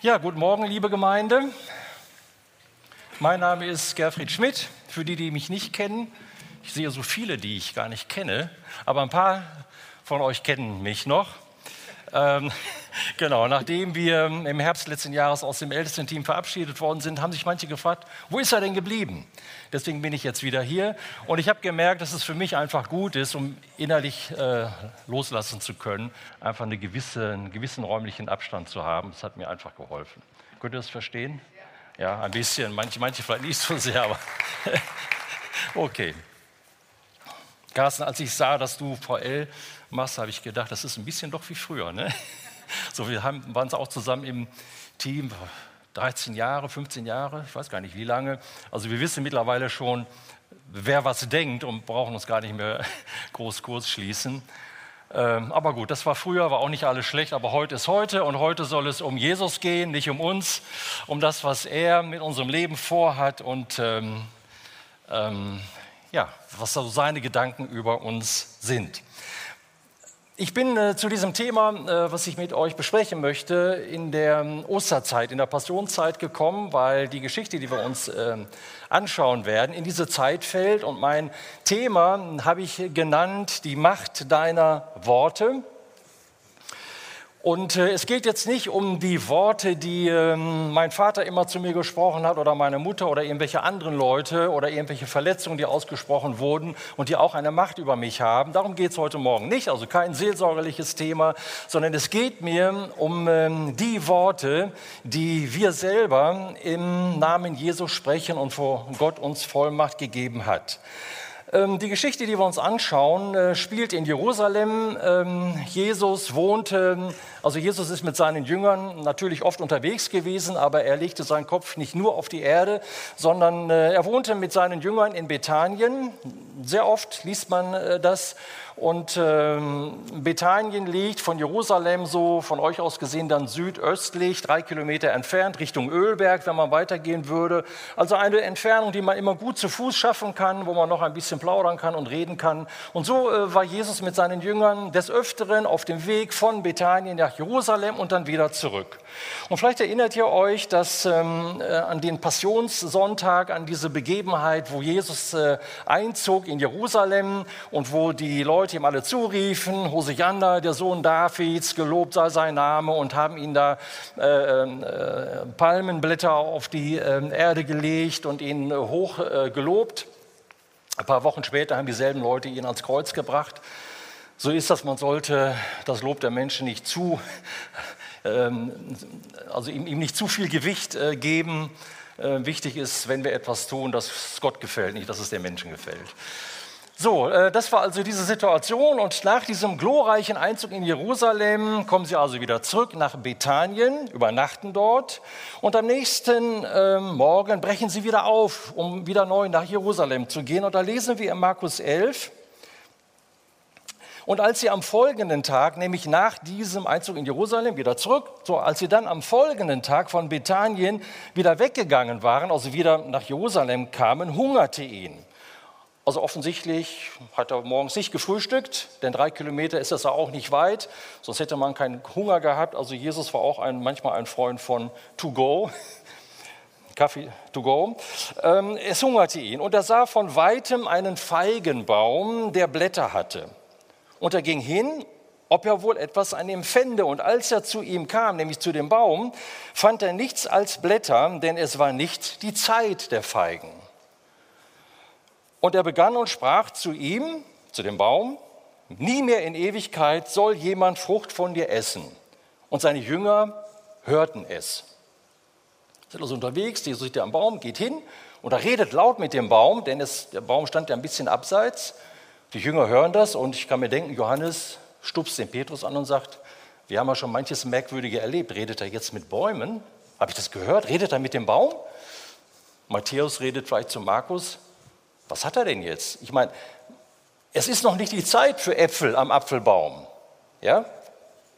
Ja, guten Morgen, liebe Gemeinde. Mein Name ist Gerfried Schmidt. Für die, die mich nicht kennen, ich sehe so viele, die ich gar nicht kenne, aber ein paar von euch kennen mich noch. Ähm, genau, nachdem wir im Herbst letzten Jahres aus dem Ältestenteam verabschiedet worden sind, haben sich manche gefragt, wo ist er denn geblieben? Deswegen bin ich jetzt wieder hier und ich habe gemerkt, dass es für mich einfach gut ist, um innerlich äh, loslassen zu können, einfach eine gewisse, einen gewissen räumlichen Abstand zu haben. Das hat mir einfach geholfen. Könnt ihr das verstehen? Ja, ein bisschen, manche, manche vielleicht nicht so sehr, aber okay. Carsten, als ich sah, dass du VL machst, habe ich gedacht, das ist ein bisschen doch wie früher. Ne? So, wir haben, waren auch zusammen im Team, 13 Jahre, 15 Jahre, ich weiß gar nicht wie lange. Also wir wissen mittlerweile schon, wer was denkt und brauchen uns gar nicht mehr groß kurz schließen. Ähm, aber gut, das war früher, war auch nicht alles schlecht, aber heute ist heute und heute soll es um Jesus gehen, nicht um uns, um das, was er mit unserem Leben vorhat und ähm, ähm, ja, was so seine Gedanken über uns sind. Ich bin äh, zu diesem Thema, äh, was ich mit euch besprechen möchte, in der ähm, Osterzeit, in der Passionszeit gekommen, weil die Geschichte, die wir uns äh, anschauen werden, in diese Zeit fällt. Und mein Thema habe ich genannt, die Macht deiner Worte. Und äh, es geht jetzt nicht um die Worte, die äh, mein Vater immer zu mir gesprochen hat oder meine Mutter oder irgendwelche anderen Leute oder irgendwelche Verletzungen, die ausgesprochen wurden und die auch eine Macht über mich haben. Darum geht es heute Morgen nicht, also kein seelsorgerliches Thema, sondern es geht mir um äh, die Worte, die wir selber im Namen Jesus sprechen und vor Gott uns Vollmacht gegeben hat. Ähm, die Geschichte, die wir uns anschauen, äh, spielt in Jerusalem. Ähm, Jesus wohnte, also Jesus ist mit seinen Jüngern natürlich oft unterwegs gewesen, aber er legte seinen Kopf nicht nur auf die Erde, sondern äh, er wohnte mit seinen Jüngern in Bethanien. Sehr oft liest man äh, das. Und ähm, Bethanien liegt von Jerusalem so von euch aus gesehen dann südöstlich, drei Kilometer entfernt, Richtung Ölberg, wenn man weitergehen würde. Also eine Entfernung, die man immer gut zu Fuß schaffen kann, wo man noch ein bisschen plaudern kann und reden kann. Und so äh, war Jesus mit seinen Jüngern des Öfteren auf dem Weg von Bethanien nach Jerusalem und dann wieder zurück. Und vielleicht erinnert ihr euch, dass ähm, äh, an den Passionssonntag, an diese Begebenheit, wo Jesus äh, einzog in Jerusalem und wo die Leute ihm alle zuriefen, Hosianna, der Sohn Davids, gelobt sei sein Name und haben ihn da äh, äh, Palmenblätter auf die äh, Erde gelegt und ihn hoch äh, gelobt. Ein paar Wochen später haben dieselben Leute ihn ans Kreuz gebracht. So ist das, man sollte das Lob der Menschen nicht zu, ähm, also ihm, ihm, nicht zu viel Gewicht äh, geben. Äh, wichtig ist, wenn wir etwas tun, dass es Gott gefällt, nicht dass es den Menschen gefällt. So, äh, das war also diese Situation und nach diesem glorreichen Einzug in Jerusalem kommen sie also wieder zurück nach Bethanien, übernachten dort und am nächsten ähm, Morgen brechen sie wieder auf, um wieder neu nach Jerusalem zu gehen. Und da lesen wir in Markus 11, und als sie am folgenden Tag, nämlich nach diesem Einzug in Jerusalem, wieder zurück, so als sie dann am folgenden Tag von Bethanien wieder weggegangen waren, also wieder nach Jerusalem kamen, hungerte ihn. Also offensichtlich hat er morgens nicht gefrühstückt, denn drei Kilometer ist das auch nicht weit, sonst hätte man keinen Hunger gehabt. Also Jesus war auch ein, manchmal ein Freund von To Go, Kaffee to go. Ähm, es hungerte ihn und er sah von weitem einen Feigenbaum, der Blätter hatte. Und er ging hin, ob er wohl etwas an ihm fände. Und als er zu ihm kam, nämlich zu dem Baum, fand er nichts als Blätter, denn es war nicht die Zeit der Feigen. Und er begann und sprach zu ihm, zu dem Baum, nie mehr in Ewigkeit soll jemand Frucht von dir essen. Und seine Jünger hörten es. Sind also unterwegs, Jesus sitzt am Baum, geht hin und er redet laut mit dem Baum, denn es, der Baum stand ja ein bisschen abseits. Die Jünger hören das und ich kann mir denken, Johannes stupst den Petrus an und sagt, wir haben ja schon manches Merkwürdige erlebt. Redet er jetzt mit Bäumen? Habe ich das gehört? Redet er mit dem Baum? Matthäus redet vielleicht zu Markus. Was hat er denn jetzt? Ich meine, es ist noch nicht die Zeit für Äpfel am Apfelbaum. Ja?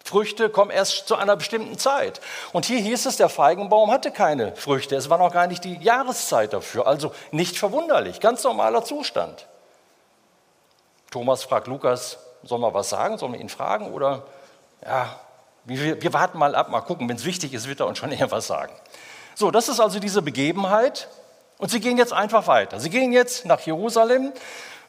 Früchte kommen erst zu einer bestimmten Zeit. Und hier hieß es, der Feigenbaum hatte keine Früchte. Es war noch gar nicht die Jahreszeit dafür. Also nicht verwunderlich, ganz normaler Zustand. Thomas fragt Lukas, soll man was sagen? Sollen wir ihn fragen? Oder ja, Wir, wir warten mal ab, mal gucken. Wenn es wichtig ist, wird er uns schon eher was sagen. So, das ist also diese Begebenheit. Und sie gehen jetzt einfach weiter. Sie gehen jetzt nach Jerusalem.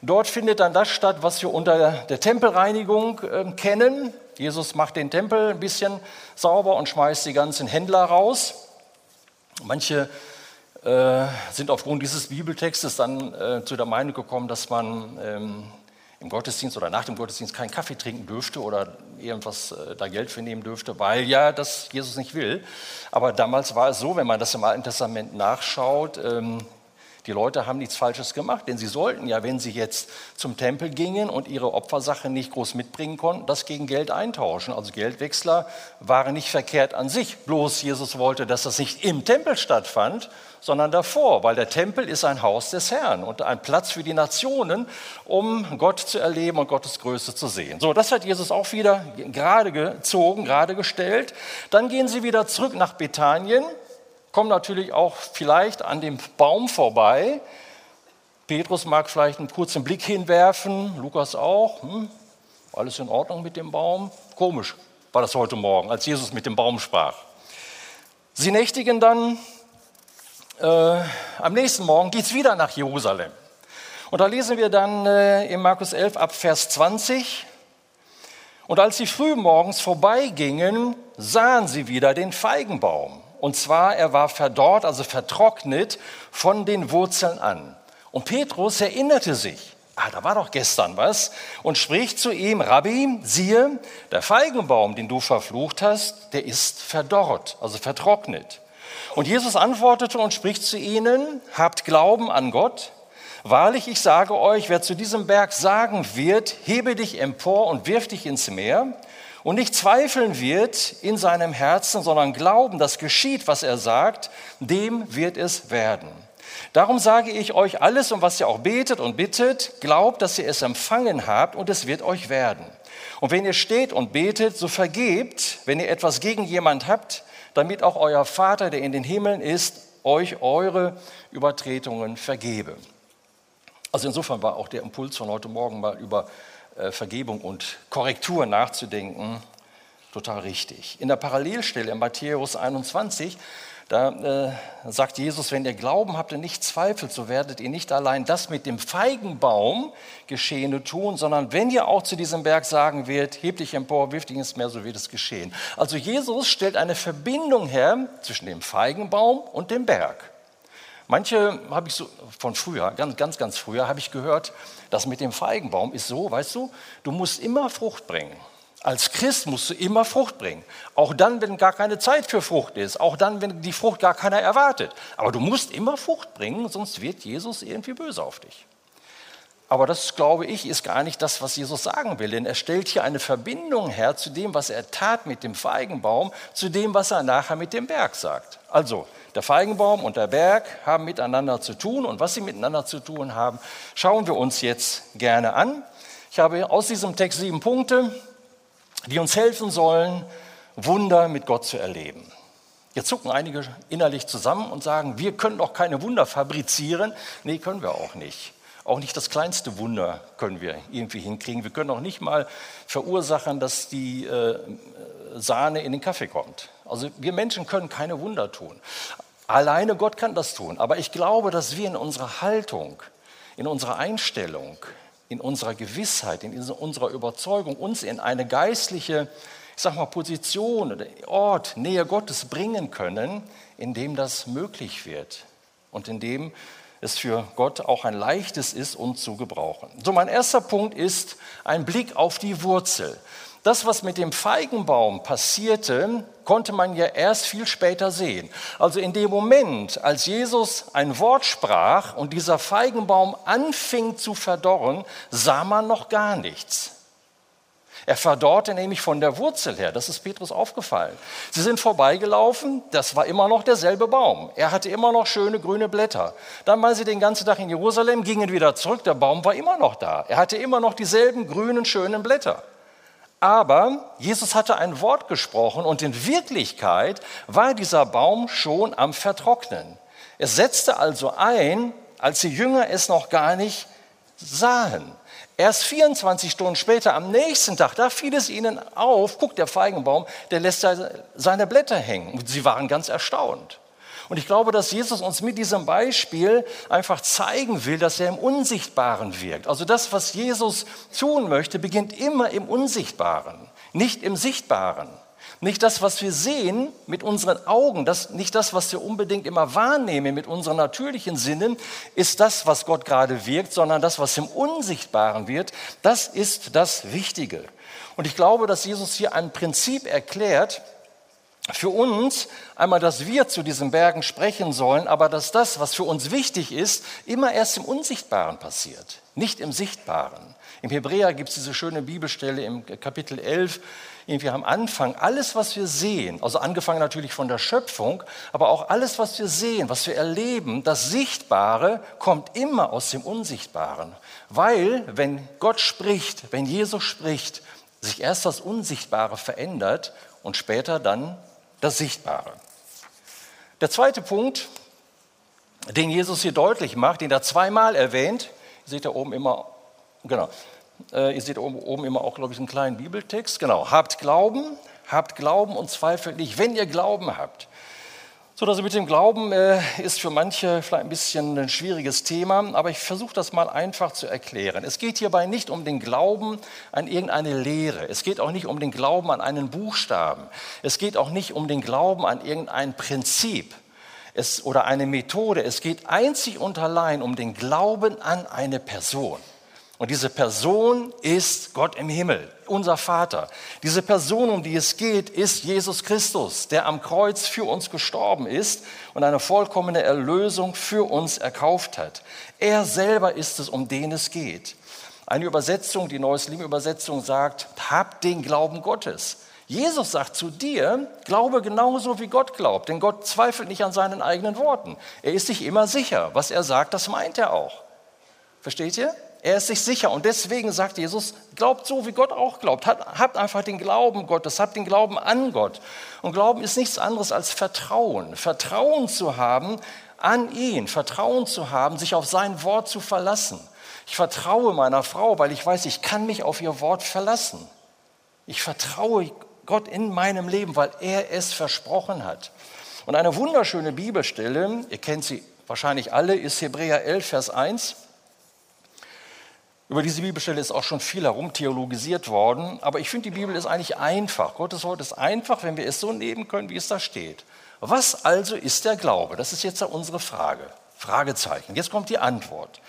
Dort findet dann das statt, was wir unter der Tempelreinigung äh, kennen. Jesus macht den Tempel ein bisschen sauber und schmeißt die ganzen Händler raus. Manche äh, sind aufgrund dieses Bibeltextes dann äh, zu der Meinung gekommen, dass man ähm, im Gottesdienst oder nach dem Gottesdienst keinen Kaffee trinken dürfte oder irgendwas äh, da Geld für nehmen dürfte, weil ja das Jesus nicht will. Aber damals war es so, wenn man das im Alten Testament nachschaut, ähm, die Leute haben nichts Falsches gemacht, denn sie sollten ja, wenn sie jetzt zum Tempel gingen und ihre Opfersache nicht groß mitbringen konnten, das gegen Geld eintauschen. Also Geldwechsler waren nicht verkehrt an sich. Bloß Jesus wollte, dass das nicht im Tempel stattfand, sondern davor, weil der Tempel ist ein Haus des Herrn und ein Platz für die Nationen, um Gott zu erleben und Gottes Größe zu sehen. So, das hat Jesus auch wieder gerade gezogen, gerade gestellt. Dann gehen sie wieder zurück nach Bethanien kommen natürlich auch vielleicht an dem Baum vorbei. Petrus mag vielleicht einen kurzen Blick hinwerfen, Lukas auch. Hm, alles in Ordnung mit dem Baum? Komisch war das heute Morgen, als Jesus mit dem Baum sprach. Sie nächtigen dann, äh, am nächsten Morgen geht es wieder nach Jerusalem. Und da lesen wir dann äh, in Markus 11 ab Vers 20. Und als sie früh morgens vorbeigingen, sahen sie wieder den Feigenbaum und zwar, er war verdorrt, also vertrocknet von den Wurzeln an. Und Petrus erinnerte sich, ah, da war doch gestern was, und spricht zu ihm, Rabbi, siehe, der Feigenbaum, den du verflucht hast, der ist verdorrt, also vertrocknet. Und Jesus antwortete und spricht zu ihnen, habt Glauben an Gott. Wahrlich, ich sage euch, wer zu diesem Berg sagen wird, hebe dich empor und wirf dich ins Meer, und nicht zweifeln wird in seinem Herzen, sondern glauben, dass geschieht, was er sagt, dem wird es werden. Darum sage ich euch alles, um was ihr auch betet und bittet, glaubt, dass ihr es empfangen habt und es wird euch werden. Und wenn ihr steht und betet, so vergebt, wenn ihr etwas gegen jemand habt, damit auch euer Vater, der in den Himmeln ist, euch eure Übertretungen vergebe. Also insofern war auch der Impuls von heute Morgen mal über Vergebung und Korrektur nachzudenken, total richtig. In der Parallelstelle in Matthäus 21, da äh, sagt Jesus, wenn ihr Glauben habt und nicht zweifelt, so werdet ihr nicht allein das mit dem Feigenbaum Geschehene tun, sondern wenn ihr auch zu diesem Berg sagen werdet, heb dich empor, wirf dich ins Meer, so wird es geschehen. Also Jesus stellt eine Verbindung her zwischen dem Feigenbaum und dem Berg. Manche habe ich so von früher, ganz, ganz, ganz früher, habe ich gehört, das mit dem Feigenbaum ist so, weißt du, du musst immer Frucht bringen. Als Christ musst du immer Frucht bringen. Auch dann, wenn gar keine Zeit für Frucht ist. Auch dann, wenn die Frucht gar keiner erwartet. Aber du musst immer Frucht bringen, sonst wird Jesus irgendwie böse auf dich. Aber das, glaube ich, ist gar nicht das, was Jesus sagen will. Denn er stellt hier eine Verbindung her zu dem, was er tat mit dem Feigenbaum, zu dem, was er nachher mit dem Berg sagt. Also, der Feigenbaum und der Berg haben miteinander zu tun und was sie miteinander zu tun haben, schauen wir uns jetzt gerne an. Ich habe aus diesem Text sieben Punkte, die uns helfen sollen, Wunder mit Gott zu erleben. Jetzt zucken einige innerlich zusammen und sagen, wir können doch keine Wunder fabrizieren. Nee, können wir auch nicht. Auch nicht das kleinste Wunder können wir irgendwie hinkriegen. Wir können auch nicht mal verursachen, dass die äh, Sahne in den Kaffee kommt. Also wir Menschen können keine Wunder tun. Alleine Gott kann das tun. Aber ich glaube, dass wir in unserer Haltung, in unserer Einstellung, in unserer Gewissheit, in unserer Überzeugung uns in eine geistliche, ich sag mal, Position oder Ort, Nähe Gottes bringen können, in dem das möglich wird und in dem es für Gott auch ein leichtes ist, uns zu gebrauchen. So, mein erster Punkt ist ein Blick auf die Wurzel. Das, was mit dem Feigenbaum passierte, konnte man ja erst viel später sehen. Also in dem Moment, als Jesus ein Wort sprach und dieser Feigenbaum anfing zu verdorren, sah man noch gar nichts. Er verdorrte nämlich von der Wurzel her, das ist Petrus aufgefallen. Sie sind vorbeigelaufen, das war immer noch derselbe Baum. Er hatte immer noch schöne grüne Blätter. Dann waren sie den ganzen Tag in Jerusalem, gingen wieder zurück, der Baum war immer noch da. Er hatte immer noch dieselben grünen, schönen Blätter. Aber Jesus hatte ein Wort gesprochen und in Wirklichkeit war dieser Baum schon am Vertrocknen. Es setzte also ein, als die Jünger es noch gar nicht sahen. Erst 24 Stunden später, am nächsten Tag, da fiel es ihnen auf, guckt der Feigenbaum, der lässt seine Blätter hängen. Und sie waren ganz erstaunt. Und ich glaube, dass Jesus uns mit diesem Beispiel einfach zeigen will, dass er im Unsichtbaren wirkt. Also das, was Jesus tun möchte, beginnt immer im Unsichtbaren, nicht im Sichtbaren. Nicht das, was wir sehen mit unseren Augen, das, nicht das, was wir unbedingt immer wahrnehmen mit unseren natürlichen Sinnen, ist das, was Gott gerade wirkt, sondern das, was im Unsichtbaren wird, das ist das Wichtige. Und ich glaube, dass Jesus hier ein Prinzip erklärt, für uns einmal, dass wir zu diesen Bergen sprechen sollen, aber dass das, was für uns wichtig ist, immer erst im Unsichtbaren passiert, nicht im Sichtbaren. Im Hebräer gibt es diese schöne Bibelstelle im Kapitel 11, irgendwie am Anfang, alles, was wir sehen, also angefangen natürlich von der Schöpfung, aber auch alles, was wir sehen, was wir erleben, das Sichtbare kommt immer aus dem Unsichtbaren. Weil, wenn Gott spricht, wenn Jesus spricht, sich erst das Unsichtbare verändert und später dann das Sichtbare. Der zweite Punkt, den Jesus hier deutlich macht, den er zweimal erwähnt, ihr seht da oben immer, genau, äh, ihr seht oben, oben immer auch, glaube ich, einen kleinen Bibeltext, genau, habt Glauben, habt Glauben und zweifelt nicht, wenn ihr Glauben habt. So, also mit dem Glauben äh, ist für manche vielleicht ein bisschen ein schwieriges Thema, aber ich versuche das mal einfach zu erklären. Es geht hierbei nicht um den Glauben an irgendeine Lehre. Es geht auch nicht um den Glauben an einen Buchstaben. Es geht auch nicht um den Glauben an irgendein Prinzip es, oder eine Methode. Es geht einzig und allein um den Glauben an eine Person. Und diese Person ist Gott im Himmel, unser Vater. Diese Person, um die es geht, ist Jesus Christus, der am Kreuz für uns gestorben ist und eine vollkommene Erlösung für uns erkauft hat. Er selber ist es, um den es geht. Eine Übersetzung, die Neues Leben Übersetzung sagt, habt den Glauben Gottes. Jesus sagt zu dir, glaube genauso wie Gott glaubt, denn Gott zweifelt nicht an seinen eigenen Worten. Er ist sich immer sicher. Was er sagt, das meint er auch. Versteht ihr? Er ist sich sicher und deswegen sagt Jesus, glaubt so, wie Gott auch glaubt. Habt einfach den Glauben Gottes, habt den Glauben an Gott. Und Glauben ist nichts anderes als Vertrauen. Vertrauen zu haben an ihn, Vertrauen zu haben, sich auf sein Wort zu verlassen. Ich vertraue meiner Frau, weil ich weiß, ich kann mich auf ihr Wort verlassen. Ich vertraue Gott in meinem Leben, weil er es versprochen hat. Und eine wunderschöne Bibelstelle, ihr kennt sie wahrscheinlich alle, ist Hebräer 11, Vers 1. Über diese Bibelstelle ist auch schon viel herumtheologisiert worden, aber ich finde, die Bibel ist eigentlich einfach. Gottes Wort ist einfach, wenn wir es so nehmen können, wie es da steht. Was also ist der Glaube? Das ist jetzt unsere Frage. Fragezeichen. Jetzt kommt die Antwort.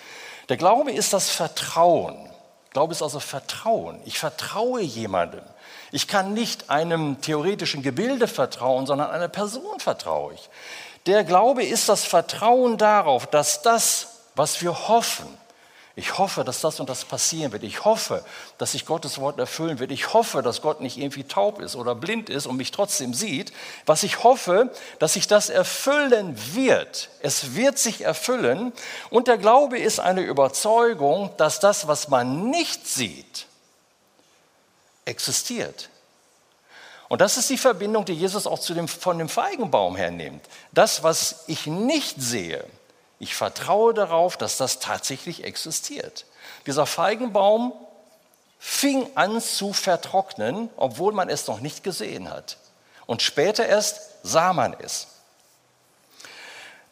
Der Glaube ist das Vertrauen. Glaube ist also Vertrauen. Ich vertraue jemandem. Ich kann nicht einem theoretischen Gebilde vertrauen, sondern einer Person vertraue ich. Der Glaube ist das Vertrauen darauf, dass das, was wir hoffen, ich hoffe, dass das und das passieren wird. Ich hoffe, dass sich Gottes Wort erfüllen wird. Ich hoffe, dass Gott nicht irgendwie taub ist oder blind ist und mich trotzdem sieht. Was ich hoffe, dass sich das erfüllen wird. Es wird sich erfüllen. Und der Glaube ist eine Überzeugung, dass das, was man nicht sieht, existiert. Und das ist die Verbindung, die Jesus auch dem, von dem Feigenbaum hernimmt. Das, was ich nicht sehe, ich vertraue darauf, dass das tatsächlich existiert. Dieser Feigenbaum fing an zu vertrocknen, obwohl man es noch nicht gesehen hat. Und später erst sah man es.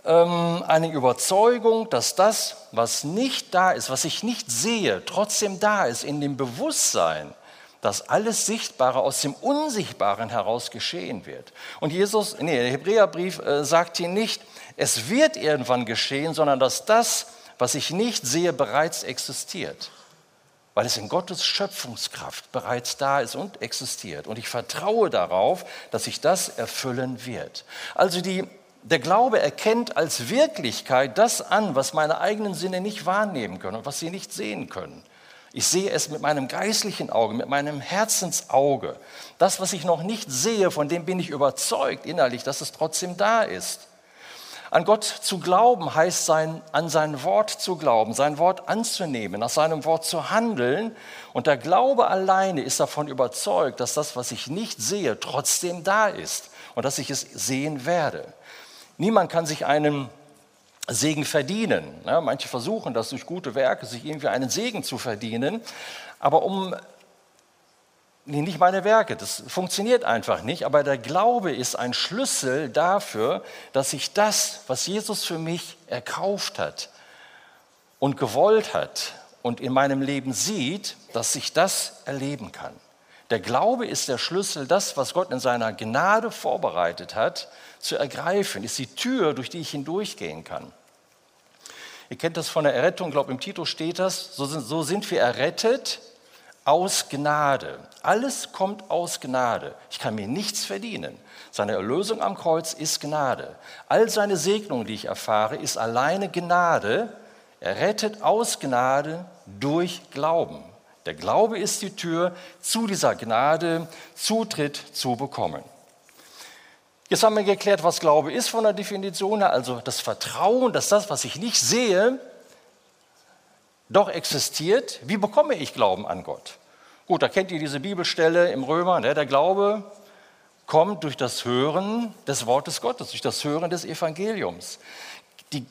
Ähm, eine Überzeugung, dass das, was nicht da ist, was ich nicht sehe, trotzdem da ist, in dem Bewusstsein, dass alles Sichtbare aus dem Unsichtbaren heraus geschehen wird. Und Jesus, nee, der Hebräerbrief äh, sagt hier nicht, es wird irgendwann geschehen, sondern dass das, was ich nicht sehe, bereits existiert. Weil es in Gottes Schöpfungskraft bereits da ist und existiert. Und ich vertraue darauf, dass sich das erfüllen wird. Also die, der Glaube erkennt als Wirklichkeit das an, was meine eigenen Sinne nicht wahrnehmen können und was sie nicht sehen können. Ich sehe es mit meinem geistlichen Auge, mit meinem Herzensauge. Das, was ich noch nicht sehe, von dem bin ich überzeugt innerlich, dass es trotzdem da ist. An Gott zu glauben heißt sein, an sein Wort zu glauben, sein Wort anzunehmen, nach seinem Wort zu handeln. Und der Glaube alleine ist davon überzeugt, dass das, was ich nicht sehe, trotzdem da ist und dass ich es sehen werde. Niemand kann sich einen Segen verdienen. Manche versuchen das durch gute Werke, sich irgendwie einen Segen zu verdienen. Aber um nicht meine Werke, das funktioniert einfach nicht, aber der Glaube ist ein Schlüssel dafür, dass ich das, was Jesus für mich erkauft hat und gewollt hat und in meinem Leben sieht, dass ich das erleben kann. Der Glaube ist der Schlüssel, das, was Gott in seiner Gnade vorbereitet hat, zu ergreifen, ist die Tür, durch die ich hindurchgehen kann. Ihr kennt das von der Errettung, ich glaube im Titel steht das, so sind, so sind wir errettet aus Gnade. Alles kommt aus Gnade. Ich kann mir nichts verdienen. Seine Erlösung am Kreuz ist Gnade. All seine Segnungen, die ich erfahre, ist alleine Gnade. Er rettet aus Gnade durch Glauben. Der Glaube ist die Tür zu dieser Gnade, Zutritt zu bekommen. Jetzt haben wir geklärt, was Glaube ist von der Definition her, also das Vertrauen, dass das, was ich nicht sehe, doch existiert. Wie bekomme ich Glauben an Gott? Gut, da kennt ihr diese Bibelstelle im Römer, ne? der Glaube kommt durch das Hören des Wortes Gottes, durch das Hören des Evangeliums. Die,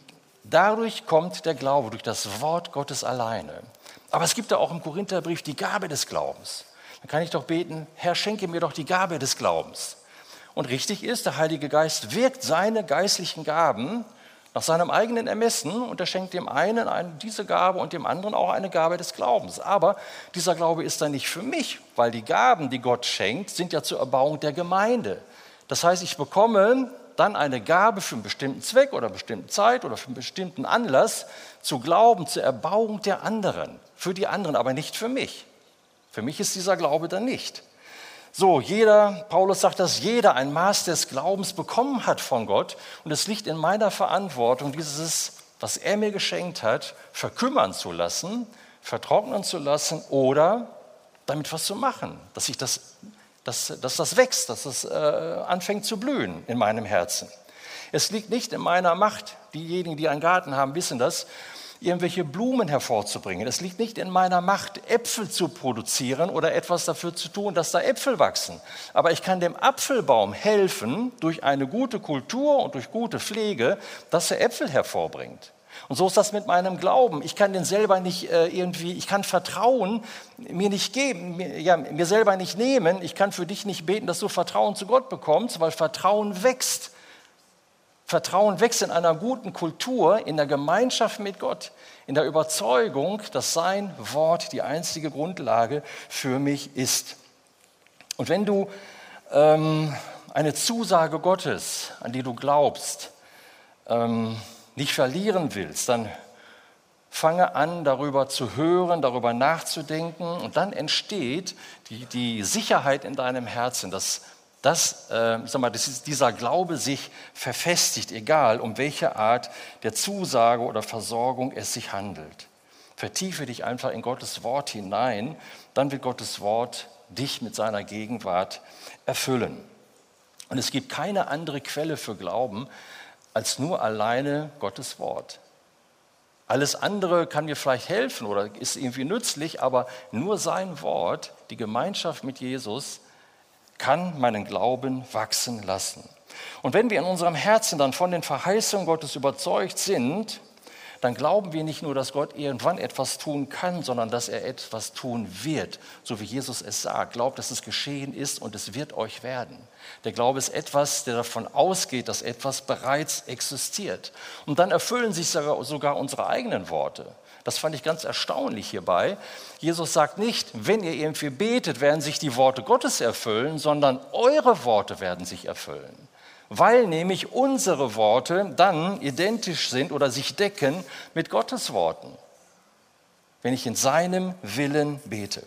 dadurch kommt der Glaube, durch das Wort Gottes alleine. Aber es gibt da auch im Korintherbrief die Gabe des Glaubens. Dann kann ich doch beten, Herr, schenke mir doch die Gabe des Glaubens. Und richtig ist, der Heilige Geist wirkt seine geistlichen Gaben nach seinem eigenen Ermessen und er schenkt dem einen eine, diese Gabe und dem anderen auch eine Gabe des Glaubens. Aber dieser Glaube ist dann nicht für mich, weil die Gaben, die Gott schenkt, sind ja zur Erbauung der Gemeinde. Das heißt, ich bekomme dann eine Gabe für einen bestimmten Zweck oder eine bestimmte Zeit oder für einen bestimmten Anlass zu glauben, zur Erbauung der anderen, für die anderen, aber nicht für mich. Für mich ist dieser Glaube dann nicht. So, jeder, Paulus sagt, dass jeder ein Maß des Glaubens bekommen hat von Gott. Und es liegt in meiner Verantwortung, dieses, was er mir geschenkt hat, verkümmern zu lassen, vertrocknen zu lassen oder damit was zu machen, dass, ich das, dass, dass das wächst, dass es äh, anfängt zu blühen in meinem Herzen. Es liegt nicht in meiner Macht, diejenigen, die einen Garten haben, wissen das, irgendwelche Blumen hervorzubringen. Es liegt nicht in meiner Macht, Äpfel zu produzieren oder etwas dafür zu tun, dass da Äpfel wachsen. Aber ich kann dem Apfelbaum helfen, durch eine gute Kultur und durch gute Pflege, dass er Äpfel hervorbringt. Und so ist das mit meinem Glauben. Ich kann den selber nicht äh, irgendwie, ich kann Vertrauen mir nicht geben, mir, ja, mir selber nicht nehmen. Ich kann für dich nicht beten, dass du Vertrauen zu Gott bekommst, weil Vertrauen wächst. Vertrauen wächst in einer guten Kultur, in der Gemeinschaft mit Gott, in der Überzeugung, dass sein Wort die einzige Grundlage für mich ist. Und wenn du ähm, eine Zusage Gottes, an die du glaubst, ähm, nicht verlieren willst, dann fange an, darüber zu hören, darüber nachzudenken und dann entsteht die, die Sicherheit in deinem Herzen, dass dass, äh, sag mal, dass dieser Glaube sich verfestigt, egal um welche Art der Zusage oder Versorgung es sich handelt. Vertiefe dich einfach in Gottes Wort hinein, dann wird Gottes Wort dich mit seiner Gegenwart erfüllen. Und es gibt keine andere Quelle für Glauben als nur alleine Gottes Wort. Alles andere kann mir vielleicht helfen oder ist irgendwie nützlich, aber nur sein Wort, die Gemeinschaft mit Jesus, kann meinen Glauben wachsen lassen. Und wenn wir in unserem Herzen dann von den Verheißungen Gottes überzeugt sind, dann glauben wir nicht nur, dass Gott irgendwann etwas tun kann, sondern dass er etwas tun wird, so wie Jesus es sagt. Glaubt, dass es geschehen ist und es wird euch werden. Der Glaube ist etwas, der davon ausgeht, dass etwas bereits existiert. Und dann erfüllen sich sogar unsere eigenen Worte. Das fand ich ganz erstaunlich hierbei. Jesus sagt nicht, wenn ihr irgendwie betet, werden sich die Worte Gottes erfüllen, sondern eure Worte werden sich erfüllen. Weil nämlich unsere Worte dann identisch sind oder sich decken mit Gottes Worten, wenn ich in seinem Willen bete.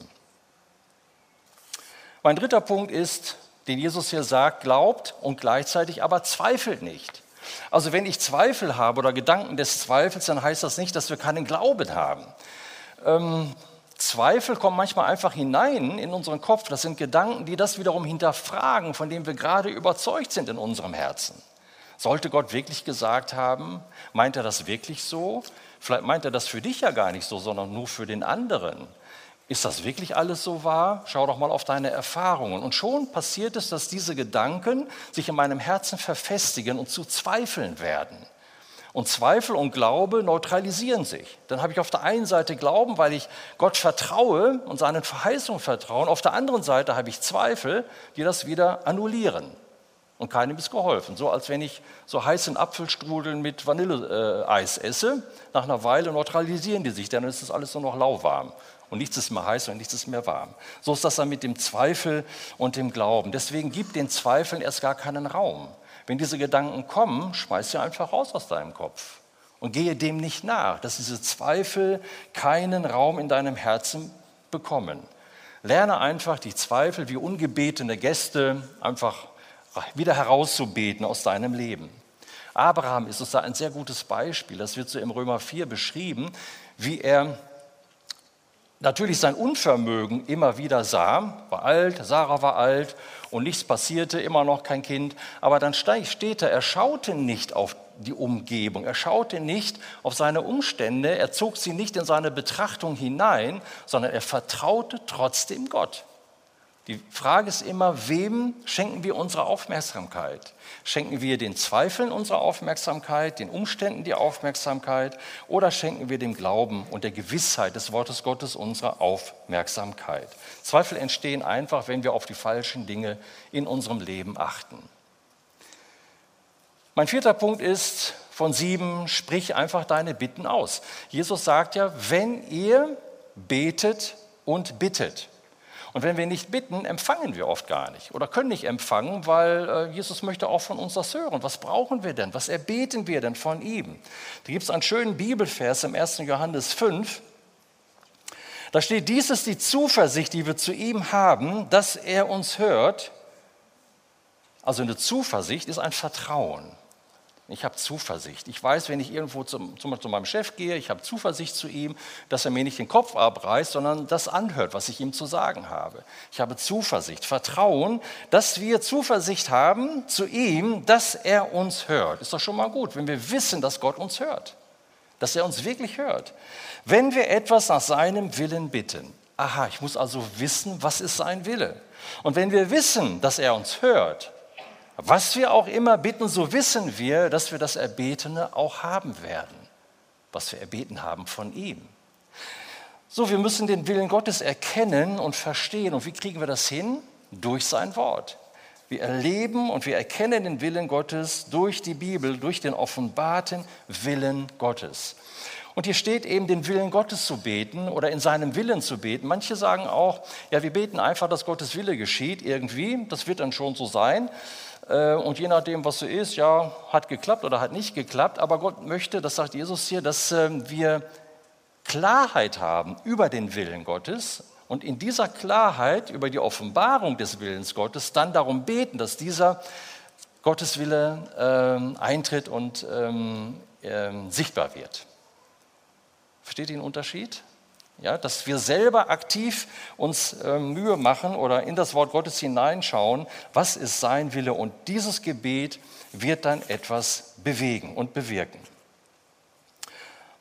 Mein dritter Punkt ist, den Jesus hier sagt, glaubt und gleichzeitig aber zweifelt nicht. Also wenn ich Zweifel habe oder Gedanken des Zweifels, dann heißt das nicht, dass wir keinen Glauben haben. Ähm, Zweifel kommen manchmal einfach hinein in unseren Kopf. Das sind Gedanken, die das wiederum hinterfragen, von denen wir gerade überzeugt sind in unserem Herzen. Sollte Gott wirklich gesagt haben? Meint er das wirklich so? Vielleicht meint er das für dich ja gar nicht so, sondern nur für den anderen. Ist das wirklich alles so wahr? Schau doch mal auf deine Erfahrungen. Und schon passiert es, dass diese Gedanken sich in meinem Herzen verfestigen und zu Zweifeln werden. Und Zweifel und Glaube neutralisieren sich. Dann habe ich auf der einen Seite Glauben, weil ich Gott vertraue und seinen Verheißungen vertraue. Auf der anderen Seite habe ich Zweifel, die das wieder annullieren. Und keinem ist geholfen. So als wenn ich so heißen Apfelstrudeln mit Vanilleeis esse. Nach einer Weile neutralisieren die sich, dann ist das alles nur noch lauwarm. Und nichts ist mehr heiß und nichts ist mehr warm. So ist das dann mit dem Zweifel und dem Glauben. Deswegen gib den Zweifeln erst gar keinen Raum. Wenn diese Gedanken kommen, schmeiß sie einfach raus aus deinem Kopf und gehe dem nicht nach, dass diese Zweifel keinen Raum in deinem Herzen bekommen. Lerne einfach die Zweifel wie ungebetene Gäste einfach wieder herauszubeten aus deinem Leben. Abraham ist uns da ein sehr gutes Beispiel. Das wird so im Römer 4 beschrieben, wie er natürlich sein Unvermögen immer wieder sah, war alt, Sarah war alt und nichts passierte, immer noch kein Kind. Aber dann steht er, er schaute nicht auf die Umgebung, er schaute nicht auf seine Umstände, er zog sie nicht in seine Betrachtung hinein, sondern er vertraute trotzdem Gott. Die Frage ist immer, wem schenken wir unsere Aufmerksamkeit? Schenken wir den Zweifeln unsere Aufmerksamkeit, den Umständen die Aufmerksamkeit oder schenken wir dem Glauben und der Gewissheit des Wortes Gottes unsere Aufmerksamkeit? Zweifel entstehen einfach, wenn wir auf die falschen Dinge in unserem Leben achten. Mein vierter Punkt ist von sieben, sprich einfach deine Bitten aus. Jesus sagt ja, wenn ihr betet und bittet. Und wenn wir nicht bitten, empfangen wir oft gar nicht oder können nicht empfangen, weil äh, Jesus möchte auch von uns das hören. Was brauchen wir denn? Was erbeten wir denn von ihm? Da gibt es einen schönen Bibelvers im 1. Johannes 5. Da steht, dies ist die Zuversicht, die wir zu ihm haben, dass er uns hört. Also eine Zuversicht ist ein Vertrauen. Ich habe Zuversicht. Ich weiß, wenn ich irgendwo zum, zum, zu meinem Chef gehe, ich habe Zuversicht zu ihm, dass er mir nicht den Kopf abreißt, sondern das anhört, was ich ihm zu sagen habe. Ich habe Zuversicht, Vertrauen, dass wir Zuversicht haben zu ihm, dass er uns hört. Ist doch schon mal gut, wenn wir wissen, dass Gott uns hört, dass er uns wirklich hört. Wenn wir etwas nach seinem Willen bitten, aha, ich muss also wissen, was ist sein Wille. Und wenn wir wissen, dass er uns hört, was wir auch immer bitten, so wissen wir, dass wir das Erbetene auch haben werden, was wir erbeten haben von ihm. So, wir müssen den Willen Gottes erkennen und verstehen. Und wie kriegen wir das hin? Durch sein Wort. Wir erleben und wir erkennen den Willen Gottes durch die Bibel, durch den offenbarten Willen Gottes. Und hier steht eben, den Willen Gottes zu beten oder in seinem Willen zu beten. Manche sagen auch, ja, wir beten einfach, dass Gottes Wille geschieht irgendwie. Das wird dann schon so sein. Äh, und je nachdem, was so ist, ja, hat geklappt oder hat nicht geklappt. Aber Gott möchte, das sagt Jesus hier, dass ähm, wir Klarheit haben über den Willen Gottes und in dieser Klarheit über die Offenbarung des Willens Gottes dann darum beten, dass dieser Gotteswille ähm, eintritt und ähm, ähm, sichtbar wird. Versteht ihr den Unterschied? Ja, dass wir selber aktiv uns äh, Mühe machen oder in das Wort Gottes hineinschauen, was ist sein Wille. Und dieses Gebet wird dann etwas bewegen und bewirken.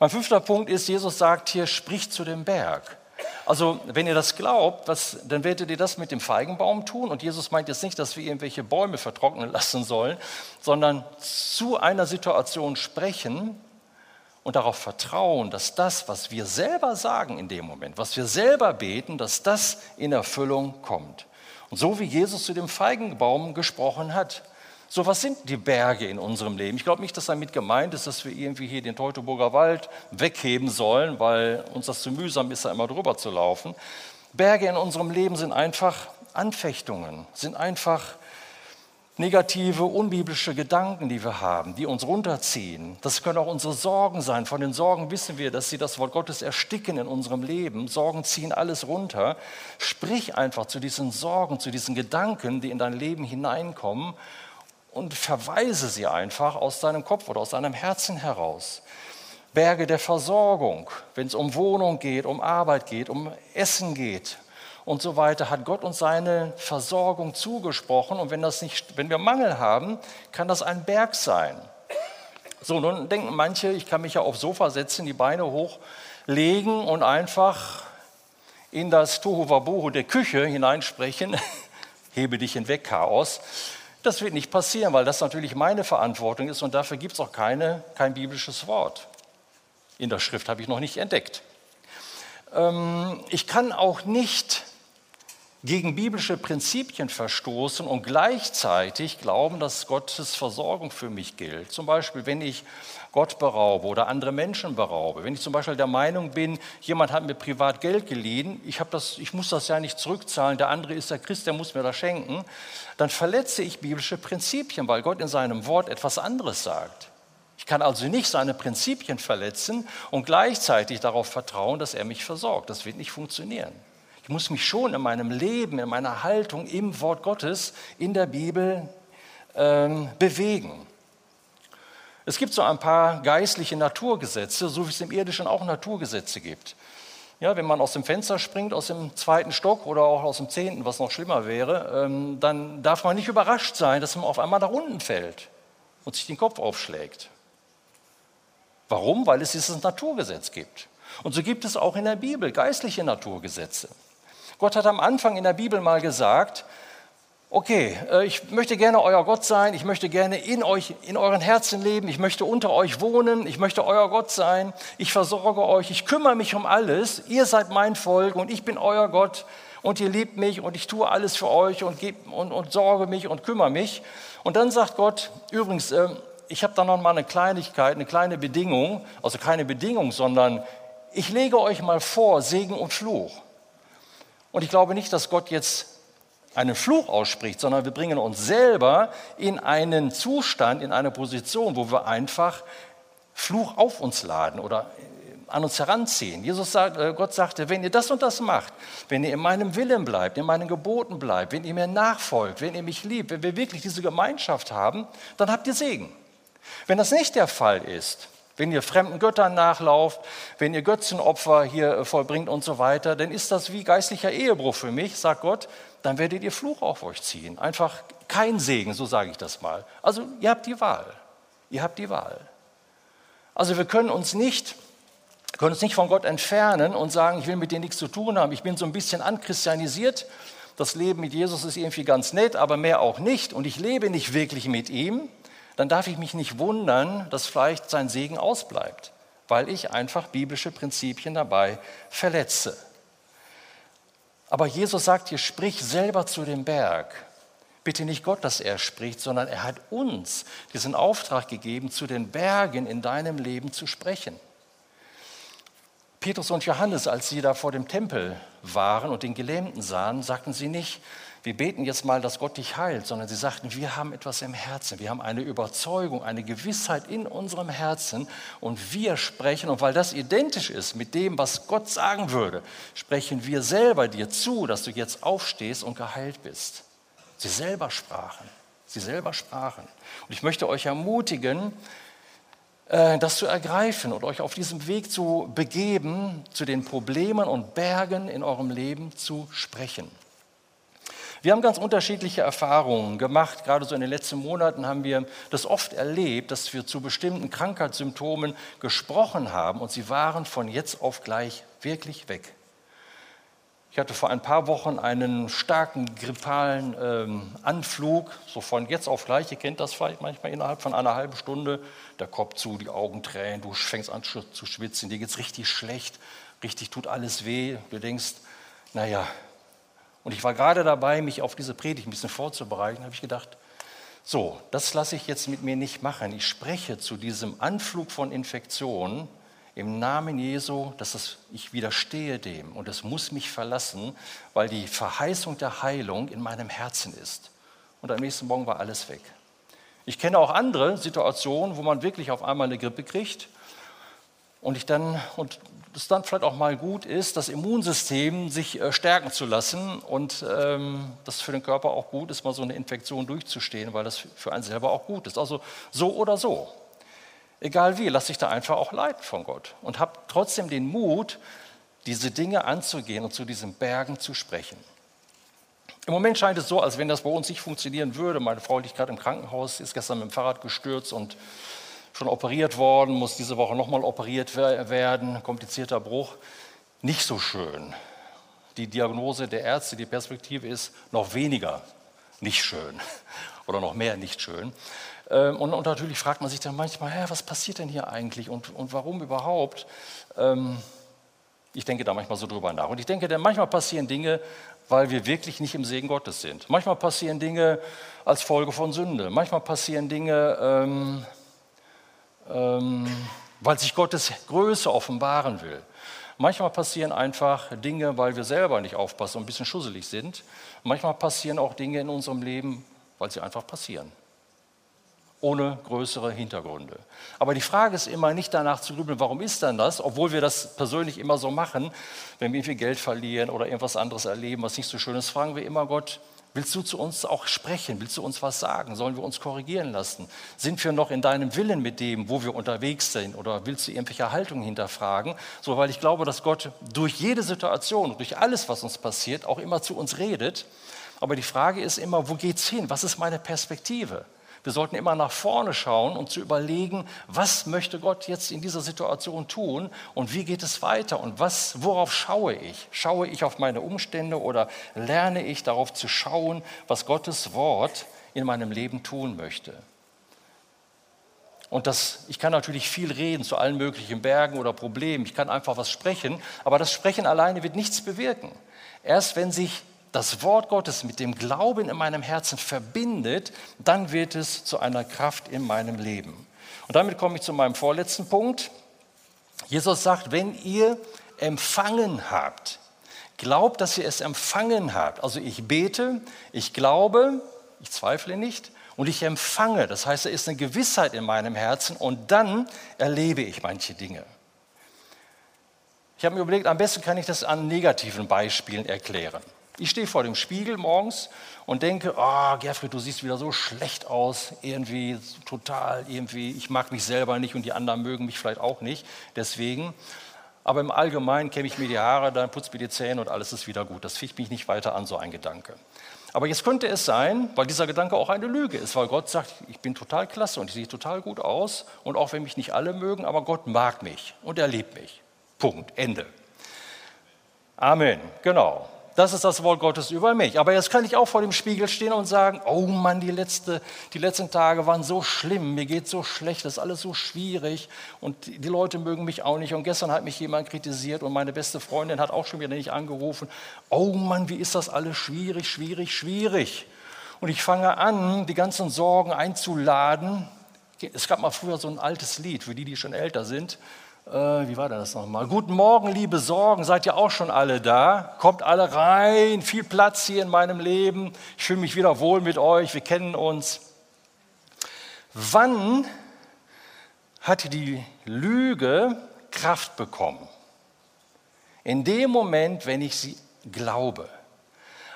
Mein fünfter Punkt ist, Jesus sagt hier, sprich zu dem Berg. Also wenn ihr das glaubt, was, dann werdet ihr das mit dem Feigenbaum tun. Und Jesus meint jetzt nicht, dass wir irgendwelche Bäume vertrocknen lassen sollen, sondern zu einer Situation sprechen, und darauf vertrauen, dass das, was wir selber sagen in dem Moment, was wir selber beten, dass das in Erfüllung kommt. Und so wie Jesus zu dem Feigenbaum gesprochen hat, so was sind die Berge in unserem Leben? Ich glaube nicht, dass damit gemeint ist, dass wir irgendwie hier den Teutoburger Wald wegheben sollen, weil uns das zu mühsam ist, da immer drüber zu laufen. Berge in unserem Leben sind einfach Anfechtungen, sind einfach negative, unbiblische Gedanken, die wir haben, die uns runterziehen. Das können auch unsere Sorgen sein. Von den Sorgen wissen wir, dass sie das Wort Gottes ersticken in unserem Leben. Sorgen ziehen alles runter. Sprich einfach zu diesen Sorgen, zu diesen Gedanken, die in dein Leben hineinkommen und verweise sie einfach aus deinem Kopf oder aus deinem Herzen heraus. Berge der Versorgung, wenn es um Wohnung geht, um Arbeit geht, um Essen geht, und so weiter, hat Gott uns seine Versorgung zugesprochen. Und wenn, das nicht, wenn wir Mangel haben, kann das ein Berg sein. So, nun denken manche, ich kann mich ja aufs Sofa setzen, die Beine hochlegen und einfach in das Tohuwabohu der Küche hineinsprechen, hebe dich hinweg, Chaos. Das wird nicht passieren, weil das natürlich meine Verantwortung ist und dafür gibt es auch keine, kein biblisches Wort. In der Schrift habe ich noch nicht entdeckt. Ähm, ich kann auch nicht gegen biblische Prinzipien verstoßen und gleichzeitig glauben, dass Gottes Versorgung für mich gilt. Zum Beispiel, wenn ich Gott beraube oder andere Menschen beraube. Wenn ich zum Beispiel der Meinung bin, jemand hat mir privat Geld geliehen, ich, das, ich muss das ja nicht zurückzahlen, der andere ist der Christ, der muss mir das schenken, dann verletze ich biblische Prinzipien, weil Gott in seinem Wort etwas anderes sagt. Ich kann also nicht seine Prinzipien verletzen und gleichzeitig darauf vertrauen, dass er mich versorgt. Das wird nicht funktionieren. Ich muss mich schon in meinem Leben, in meiner Haltung im Wort Gottes, in der Bibel ähm, bewegen. Es gibt so ein paar geistliche Naturgesetze, so wie es im irdischen auch Naturgesetze gibt. Ja, wenn man aus dem Fenster springt, aus dem zweiten Stock oder auch aus dem zehnten, was noch schlimmer wäre, ähm, dann darf man nicht überrascht sein, dass man auf einmal nach unten fällt und sich den Kopf aufschlägt. Warum? Weil es dieses Naturgesetz gibt. Und so gibt es auch in der Bibel geistliche Naturgesetze. Gott hat am Anfang in der Bibel mal gesagt, okay, äh, ich möchte gerne euer Gott sein, ich möchte gerne in euch, in euren Herzen leben, ich möchte unter euch wohnen, ich möchte euer Gott sein, ich versorge euch, ich kümmere mich um alles, ihr seid mein Volk und ich bin euer Gott und ihr liebt mich und ich tue alles für euch und, geb, und, und sorge mich und kümmere mich. Und dann sagt Gott, übrigens, äh, ich habe da noch mal eine Kleinigkeit, eine kleine Bedingung, also keine Bedingung, sondern ich lege euch mal vor Segen und Fluch. Und ich glaube nicht, dass Gott jetzt einen Fluch ausspricht, sondern wir bringen uns selber in einen Zustand, in eine Position, wo wir einfach Fluch auf uns laden oder an uns heranziehen. Jesus sagt, äh, Gott sagte, wenn ihr das und das macht, wenn ihr in meinem Willen bleibt, in meinen Geboten bleibt, wenn ihr mir nachfolgt, wenn ihr mich liebt, wenn wir wirklich diese Gemeinschaft haben, dann habt ihr Segen. Wenn das nicht der Fall ist, wenn ihr fremden Göttern nachlauft, wenn ihr Götzenopfer hier äh, vollbringt und so weiter, dann ist das wie geistlicher Ehebruch für mich, sagt Gott, dann werdet ihr Fluch auf euch ziehen. Einfach kein Segen, so sage ich das mal. Also ihr habt die Wahl. Ihr habt die Wahl. Also wir können uns nicht, können uns nicht von Gott entfernen und sagen, ich will mit dir nichts zu tun haben. Ich bin so ein bisschen anchristianisiert. Das Leben mit Jesus ist irgendwie ganz nett, aber mehr auch nicht. Und ich lebe nicht wirklich mit ihm dann darf ich mich nicht wundern, dass vielleicht sein Segen ausbleibt, weil ich einfach biblische Prinzipien dabei verletze. Aber Jesus sagt hier, sprich selber zu dem Berg. Bitte nicht Gott, dass er spricht, sondern er hat uns diesen Auftrag gegeben, zu den Bergen in deinem Leben zu sprechen. Petrus und Johannes, als sie da vor dem Tempel waren und den Gelähmten sahen, sagten sie nicht, wir beten jetzt mal, dass Gott dich heilt, sondern sie sagten, wir haben etwas im Herzen, wir haben eine Überzeugung, eine Gewissheit in unserem Herzen und wir sprechen, und weil das identisch ist mit dem, was Gott sagen würde, sprechen wir selber dir zu, dass du jetzt aufstehst und geheilt bist. Sie selber sprachen, sie selber sprachen. Und ich möchte euch ermutigen, äh, das zu ergreifen und euch auf diesem Weg zu begeben, zu den Problemen und Bergen in eurem Leben zu sprechen. Wir haben ganz unterschiedliche Erfahrungen gemacht. Gerade so in den letzten Monaten haben wir das oft erlebt, dass wir zu bestimmten Krankheitssymptomen gesprochen haben und sie waren von jetzt auf gleich wirklich weg. Ich hatte vor ein paar Wochen einen starken grippalen ähm, Anflug, so von jetzt auf gleich. Ihr kennt das vielleicht manchmal innerhalb von einer halben Stunde. Der Kopf zu, die Augen tränen, du fängst an zu schwitzen, dir geht es richtig schlecht, richtig tut alles weh. Du denkst, naja, und ich war gerade dabei, mich auf diese Predigt ein bisschen vorzubereiten, habe ich gedacht, so, das lasse ich jetzt mit mir nicht machen. Ich spreche zu diesem Anflug von Infektionen im Namen Jesu, dass es, ich widerstehe dem und es muss mich verlassen, weil die Verheißung der Heilung in meinem Herzen ist. Und am nächsten Morgen war alles weg. Ich kenne auch andere Situationen, wo man wirklich auf einmal eine Grippe kriegt und ich dann und es dann vielleicht auch mal gut ist, das Immunsystem sich äh, stärken zu lassen und ähm, das für den Körper auch gut ist, mal so eine Infektion durchzustehen, weil das für einen selber auch gut ist. Also so oder so. Egal wie, lass dich da einfach auch leiten von Gott und hab trotzdem den Mut, diese Dinge anzugehen und zu diesen Bergen zu sprechen. Im Moment scheint es so, als wenn das bei uns nicht funktionieren würde. Meine Frau liegt gerade im Krankenhaus, ist gestern mit dem Fahrrad gestürzt und schon operiert worden, muss diese Woche nochmal operiert werden, komplizierter Bruch. Nicht so schön. Die Diagnose der Ärzte, die Perspektive ist noch weniger nicht schön. oder noch mehr nicht schön. Ähm, und, und, natürlich fragt man sich dann manchmal, was passiert denn hier eigentlich und, und warum überhaupt? Ähm, ich denke da manchmal so drüber nach. Und ich denke, denn manchmal passieren Dinge, weil wir wirklich nicht im Segen Gottes sind. Manchmal passieren Dinge als Folge von Sünde. Manchmal passieren Dinge, ähm, ähm, weil sich Gottes Größe offenbaren will. Manchmal passieren einfach Dinge, weil wir selber nicht aufpassen und ein bisschen schusselig sind. Manchmal passieren auch Dinge in unserem Leben, weil sie einfach passieren ohne größere Hintergründe. Aber die Frage ist immer nicht danach zu grübeln, warum ist denn das, obwohl wir das persönlich immer so machen, wenn wir irgendwie Geld verlieren oder irgendwas anderes erleben, was nicht so schön ist, fragen wir immer Gott, willst du zu uns auch sprechen? Willst du uns was sagen? Sollen wir uns korrigieren lassen? Sind wir noch in deinem Willen mit dem, wo wir unterwegs sind? Oder willst du irgendwelche Haltungen hinterfragen? So, weil ich glaube, dass Gott durch jede Situation, durch alles, was uns passiert, auch immer zu uns redet. Aber die Frage ist immer, wo geht's hin? Was ist meine Perspektive? Wir sollten immer nach vorne schauen und zu überlegen, was möchte Gott jetzt in dieser Situation tun und wie geht es weiter und was, worauf schaue ich? Schaue ich auf meine Umstände oder lerne ich darauf zu schauen, was Gottes Wort in meinem Leben tun möchte? Und das, ich kann natürlich viel reden zu allen möglichen Bergen oder Problemen. Ich kann einfach was sprechen, aber das Sprechen alleine wird nichts bewirken. Erst wenn sich das Wort Gottes mit dem Glauben in meinem Herzen verbindet, dann wird es zu einer Kraft in meinem Leben. Und damit komme ich zu meinem vorletzten Punkt. Jesus sagt, wenn ihr empfangen habt, glaubt, dass ihr es empfangen habt. Also ich bete, ich glaube, ich zweifle nicht und ich empfange. Das heißt, da ist eine Gewissheit in meinem Herzen und dann erlebe ich manche Dinge. Ich habe mir überlegt, am besten kann ich das an negativen Beispielen erklären. Ich stehe vor dem Spiegel morgens und denke, oh, Gerfried, du siehst wieder so schlecht aus, irgendwie total, irgendwie, ich mag mich selber nicht und die anderen mögen mich vielleicht auch nicht, deswegen. Aber im Allgemeinen kämme ich mir die Haare, dann putze mir die Zähne und alles ist wieder gut. Das ficht mich nicht weiter an, so ein Gedanke. Aber jetzt könnte es sein, weil dieser Gedanke auch eine Lüge ist, weil Gott sagt, ich bin total klasse und ich sehe total gut aus und auch wenn mich nicht alle mögen, aber Gott mag mich und er liebt mich. Punkt, Ende. Amen, genau. Das ist das Wort Gottes über mich. Aber jetzt kann ich auch vor dem Spiegel stehen und sagen, oh Mann, die, letzte, die letzten Tage waren so schlimm, mir geht so schlecht, das ist alles so schwierig und die Leute mögen mich auch nicht. Und gestern hat mich jemand kritisiert und meine beste Freundin hat auch schon wieder nicht angerufen. Oh Mann, wie ist das alles schwierig, schwierig, schwierig. Und ich fange an, die ganzen Sorgen einzuladen. Es gab mal früher so ein altes Lied, für die, die schon älter sind. Äh, wie war das nochmal? Guten Morgen, liebe Sorgen, seid ihr auch schon alle da? Kommt alle rein, viel Platz hier in meinem Leben. Ich fühle mich wieder wohl mit euch, wir kennen uns. Wann hat die Lüge Kraft bekommen? In dem Moment, wenn ich sie glaube.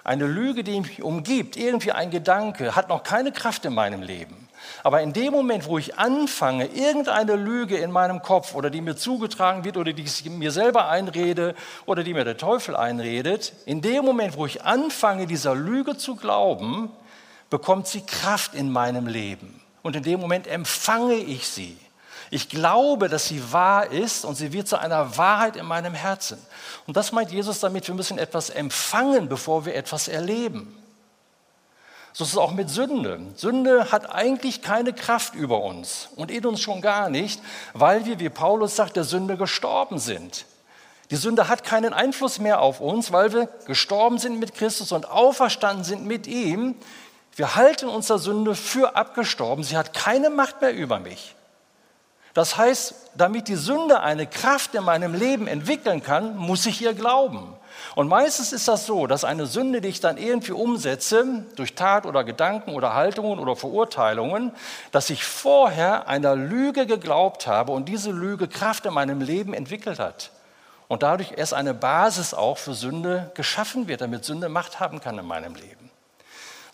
Eine Lüge, die mich umgibt, irgendwie ein Gedanke, hat noch keine Kraft in meinem Leben. Aber in dem Moment, wo ich anfange, irgendeine Lüge in meinem Kopf oder die mir zugetragen wird oder die ich mir selber einrede oder die mir der Teufel einredet, in dem Moment, wo ich anfange, dieser Lüge zu glauben, bekommt sie Kraft in meinem Leben. Und in dem Moment empfange ich sie. Ich glaube, dass sie wahr ist und sie wird zu einer Wahrheit in meinem Herzen. Und das meint Jesus damit, wir müssen etwas empfangen, bevor wir etwas erleben. So ist es auch mit Sünde. Sünde hat eigentlich keine Kraft über uns und in uns schon gar nicht, weil wir, wie Paulus sagt, der Sünde gestorben sind. Die Sünde hat keinen Einfluss mehr auf uns, weil wir gestorben sind mit Christus und auferstanden sind mit ihm. Wir halten uns der Sünde für abgestorben. Sie hat keine Macht mehr über mich. Das heißt, damit die Sünde eine Kraft in meinem Leben entwickeln kann, muss ich ihr glauben. Und meistens ist das so, dass eine Sünde, die ich dann irgendwie umsetze, durch Tat oder Gedanken oder Haltungen oder Verurteilungen, dass ich vorher einer Lüge geglaubt habe und diese Lüge Kraft in meinem Leben entwickelt hat. Und dadurch erst eine Basis auch für Sünde geschaffen wird, damit Sünde Macht haben kann in meinem Leben.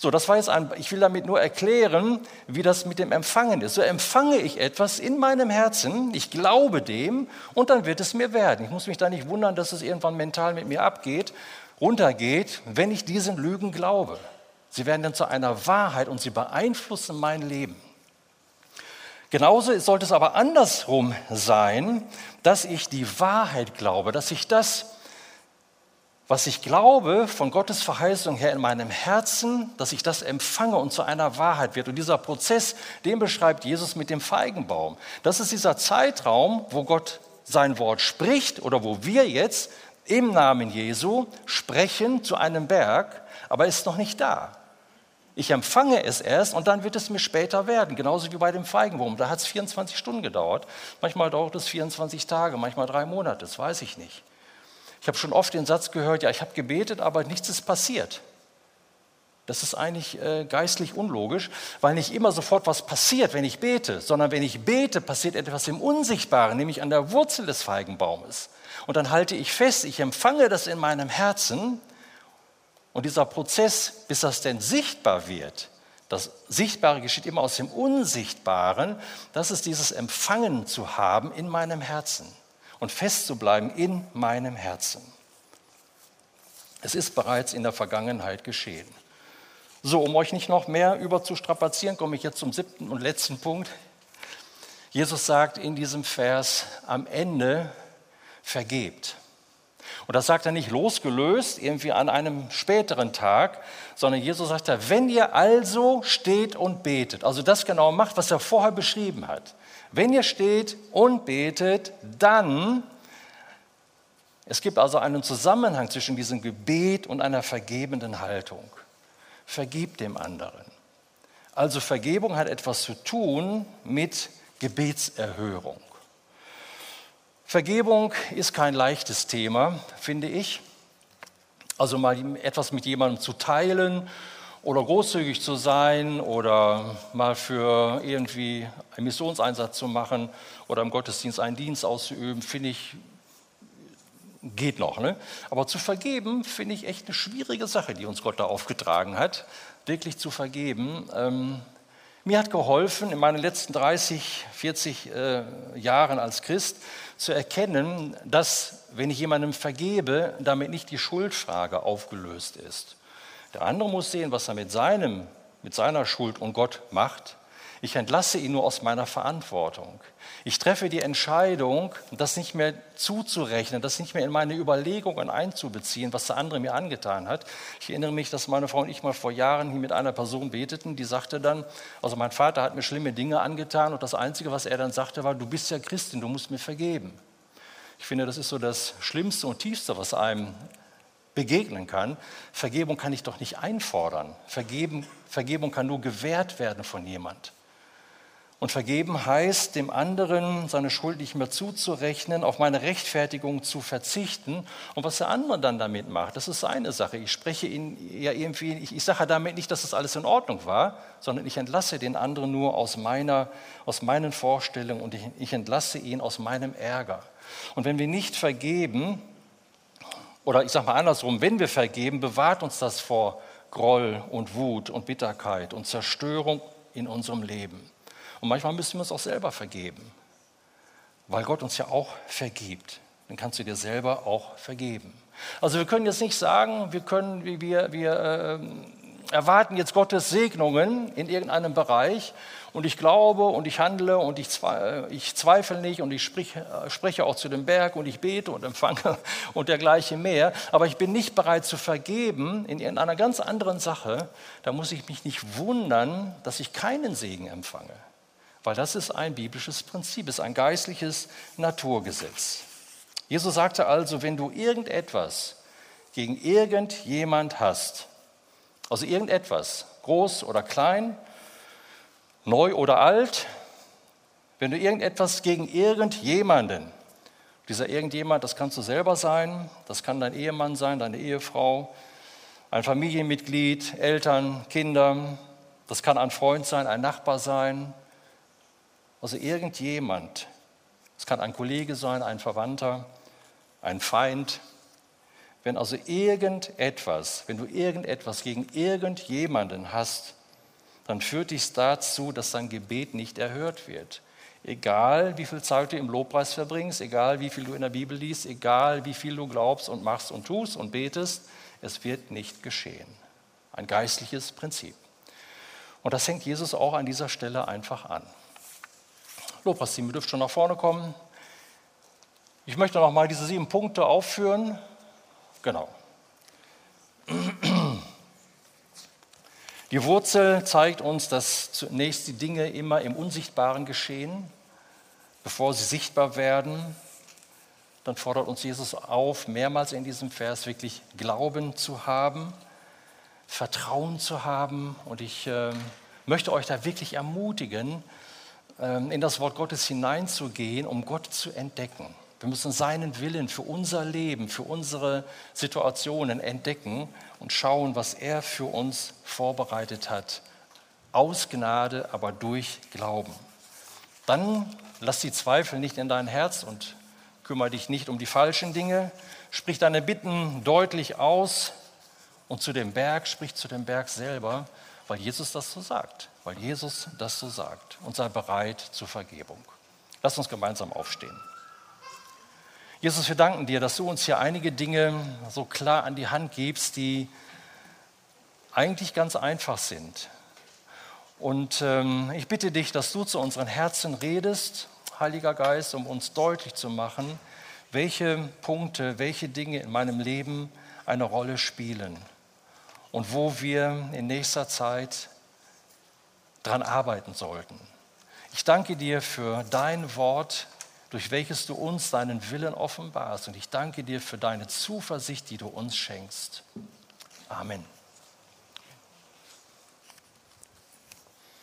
So, das war jetzt ein, ich will damit nur erklären, wie das mit dem Empfangen ist. So empfange ich etwas in meinem Herzen, ich glaube dem und dann wird es mir werden. Ich muss mich da nicht wundern, dass es irgendwann mental mit mir abgeht, runtergeht, wenn ich diesen Lügen glaube. Sie werden dann zu einer Wahrheit und sie beeinflussen mein Leben. Genauso sollte es aber andersrum sein, dass ich die Wahrheit glaube, dass ich das was ich glaube von Gottes Verheißung her in meinem Herzen, dass ich das empfange und zu einer Wahrheit wird. Und dieser Prozess, den beschreibt Jesus mit dem Feigenbaum. Das ist dieser Zeitraum, wo Gott sein Wort spricht oder wo wir jetzt im Namen Jesu sprechen zu einem Berg, aber ist noch nicht da. Ich empfange es erst und dann wird es mir später werden, genauso wie bei dem Feigenbaum. Da hat es 24 Stunden gedauert. Manchmal dauert es 24 Tage, manchmal drei Monate, das weiß ich nicht. Ich habe schon oft den Satz gehört, ja, ich habe gebetet, aber nichts ist passiert. Das ist eigentlich äh, geistlich unlogisch, weil nicht immer sofort was passiert, wenn ich bete, sondern wenn ich bete, passiert etwas im Unsichtbaren, nämlich an der Wurzel des Feigenbaumes. Und dann halte ich fest, ich empfange das in meinem Herzen und dieser Prozess, bis das denn sichtbar wird, das Sichtbare geschieht immer aus dem Unsichtbaren, das ist dieses Empfangen zu haben in meinem Herzen und festzubleiben in meinem Herzen. Es ist bereits in der Vergangenheit geschehen. So, um euch nicht noch mehr überzustrapazieren, komme ich jetzt zum siebten und letzten Punkt. Jesus sagt in diesem Vers am Ende, vergebt. Und das sagt er nicht losgelöst, irgendwie an einem späteren Tag, sondern Jesus sagt da, wenn ihr also steht und betet, also das genau macht, was er vorher beschrieben hat. Wenn ihr steht und betet, dann, es gibt also einen Zusammenhang zwischen diesem Gebet und einer vergebenden Haltung. Vergib dem anderen. Also Vergebung hat etwas zu tun mit Gebetserhörung. Vergebung ist kein leichtes Thema, finde ich. Also mal etwas mit jemandem zu teilen oder großzügig zu sein oder mal für irgendwie einen Missionseinsatz zu machen oder im Gottesdienst einen Dienst auszuüben, finde ich, geht noch. Ne? Aber zu vergeben, finde ich echt eine schwierige Sache, die uns Gott da aufgetragen hat, wirklich zu vergeben. Ähm, mir hat geholfen, in meinen letzten 30, 40 äh, Jahren als Christ, zu erkennen, dass, wenn ich jemandem vergebe, damit nicht die Schuldfrage aufgelöst ist. Der andere muss sehen, was er mit, seinem, mit seiner Schuld und Gott macht. Ich entlasse ihn nur aus meiner Verantwortung. Ich treffe die Entscheidung, das nicht mehr zuzurechnen, das nicht mehr in meine Überlegungen einzubeziehen, was der andere mir angetan hat. Ich erinnere mich, dass meine Frau und ich mal vor Jahren hier mit einer Person beteten, die sagte dann, also mein Vater hat mir schlimme Dinge angetan und das Einzige, was er dann sagte, war, du bist ja Christin, du musst mir vergeben. Ich finde, das ist so das Schlimmste und Tiefste, was einem begegnen kann. Vergebung kann ich doch nicht einfordern. Vergeben, Vergebung kann nur gewährt werden von jemand. Und vergeben heißt, dem anderen seine Schuld nicht mehr zuzurechnen, auf meine Rechtfertigung zu verzichten. Und was der andere dann damit macht, das ist seine Sache. Ich spreche ihn ja irgendwie, ich, ich sage damit nicht, dass das alles in Ordnung war, sondern ich entlasse den anderen nur aus, meiner, aus meinen Vorstellungen und ich, ich entlasse ihn aus meinem Ärger. Und wenn wir nicht vergeben, oder ich sage mal andersrum, wenn wir vergeben, bewahrt uns das vor Groll und Wut und Bitterkeit und Zerstörung in unserem Leben. Und manchmal müssen wir uns auch selber vergeben, weil Gott uns ja auch vergibt. Dann kannst du dir selber auch vergeben. Also wir können jetzt nicht sagen, wir, können, wir, wir äh, erwarten jetzt Gottes Segnungen in irgendeinem Bereich und ich glaube und ich handle und ich, zwe ich zweifle nicht und ich sprich, spreche auch zu dem Berg und ich bete und empfange und dergleichen mehr. Aber ich bin nicht bereit zu vergeben in irgendeiner ganz anderen Sache. Da muss ich mich nicht wundern, dass ich keinen Segen empfange. Weil das ist ein biblisches Prinzip, ist ein geistliches Naturgesetz. Jesus sagte also, wenn du irgendetwas gegen irgendjemand hast, also irgendetwas, groß oder klein, neu oder alt, wenn du irgendetwas gegen irgendjemanden, dieser irgendjemand, das kannst du selber sein, das kann dein Ehemann sein, deine Ehefrau, ein Familienmitglied, Eltern, Kinder, das kann ein Freund sein, ein Nachbar sein, also irgendjemand, es kann ein Kollege sein, ein Verwandter, ein Feind, wenn also irgendetwas, wenn du irgendetwas gegen irgendjemanden hast, dann führt dies dazu, dass dein Gebet nicht erhört wird. Egal, wie viel Zeit du im Lobpreis verbringst, egal, wie viel du in der Bibel liest, egal, wie viel du glaubst und machst und tust und betest, es wird nicht geschehen. Ein geistliches Prinzip. Und das hängt Jesus auch an dieser Stelle einfach an. Lobpreisteam, ihr dürft schon nach vorne kommen. Ich möchte noch mal diese sieben Punkte aufführen. Genau. Die Wurzel zeigt uns, dass zunächst die Dinge immer im Unsichtbaren geschehen, bevor sie sichtbar werden. Dann fordert uns Jesus auf, mehrmals in diesem Vers wirklich Glauben zu haben, Vertrauen zu haben. Und ich äh, möchte euch da wirklich ermutigen, äh, in das Wort Gottes hineinzugehen, um Gott zu entdecken. Wir müssen seinen Willen für unser Leben, für unsere Situationen entdecken und schauen, was er für uns vorbereitet hat. Aus Gnade, aber durch Glauben. Dann lass die Zweifel nicht in dein Herz und kümmere dich nicht um die falschen Dinge. Sprich deine Bitten deutlich aus und zu dem Berg, sprich zu dem Berg selber, weil Jesus das so sagt. Weil Jesus das so sagt. Und sei bereit zur Vergebung. Lass uns gemeinsam aufstehen. Jesus, wir danken dir, dass du uns hier einige Dinge so klar an die Hand gibst, die eigentlich ganz einfach sind. Und ähm, ich bitte dich, dass du zu unseren Herzen redest, Heiliger Geist, um uns deutlich zu machen, welche Punkte, welche Dinge in meinem Leben eine Rolle spielen und wo wir in nächster Zeit dran arbeiten sollten. Ich danke dir für dein Wort, durch welches du uns deinen Willen offenbarst. Und ich danke dir für deine Zuversicht, die du uns schenkst. Amen.